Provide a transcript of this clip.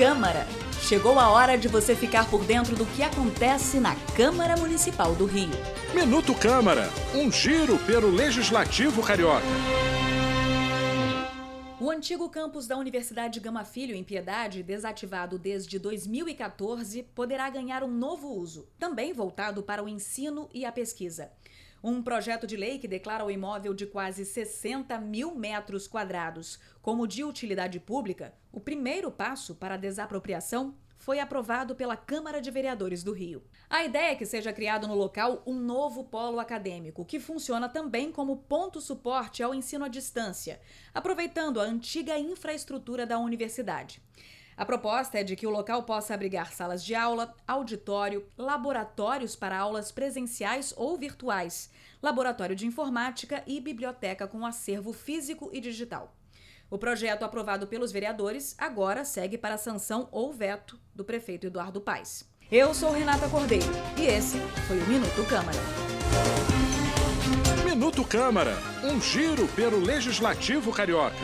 Câmara. Chegou a hora de você ficar por dentro do que acontece na Câmara Municipal do Rio. Minuto Câmara, um giro pelo Legislativo Carioca. O antigo campus da Universidade Gama Filho, em Piedade, desativado desde 2014, poderá ganhar um novo uso, também voltado para o ensino e a pesquisa. Um projeto de lei que declara o imóvel de quase 60 mil metros quadrados como de utilidade pública, o primeiro passo para a desapropriação foi aprovado pela Câmara de Vereadores do Rio. A ideia é que seja criado no local um novo polo acadêmico, que funciona também como ponto suporte ao ensino à distância, aproveitando a antiga infraestrutura da universidade. A proposta é de que o local possa abrigar salas de aula, auditório, laboratórios para aulas presenciais ou virtuais, laboratório de informática e biblioteca com acervo físico e digital. O projeto aprovado pelos vereadores agora segue para sanção ou veto do prefeito Eduardo Paes. Eu sou Renata Cordeiro e esse foi o Minuto Câmara. Minuto Câmara, um giro pelo Legislativo Carioca.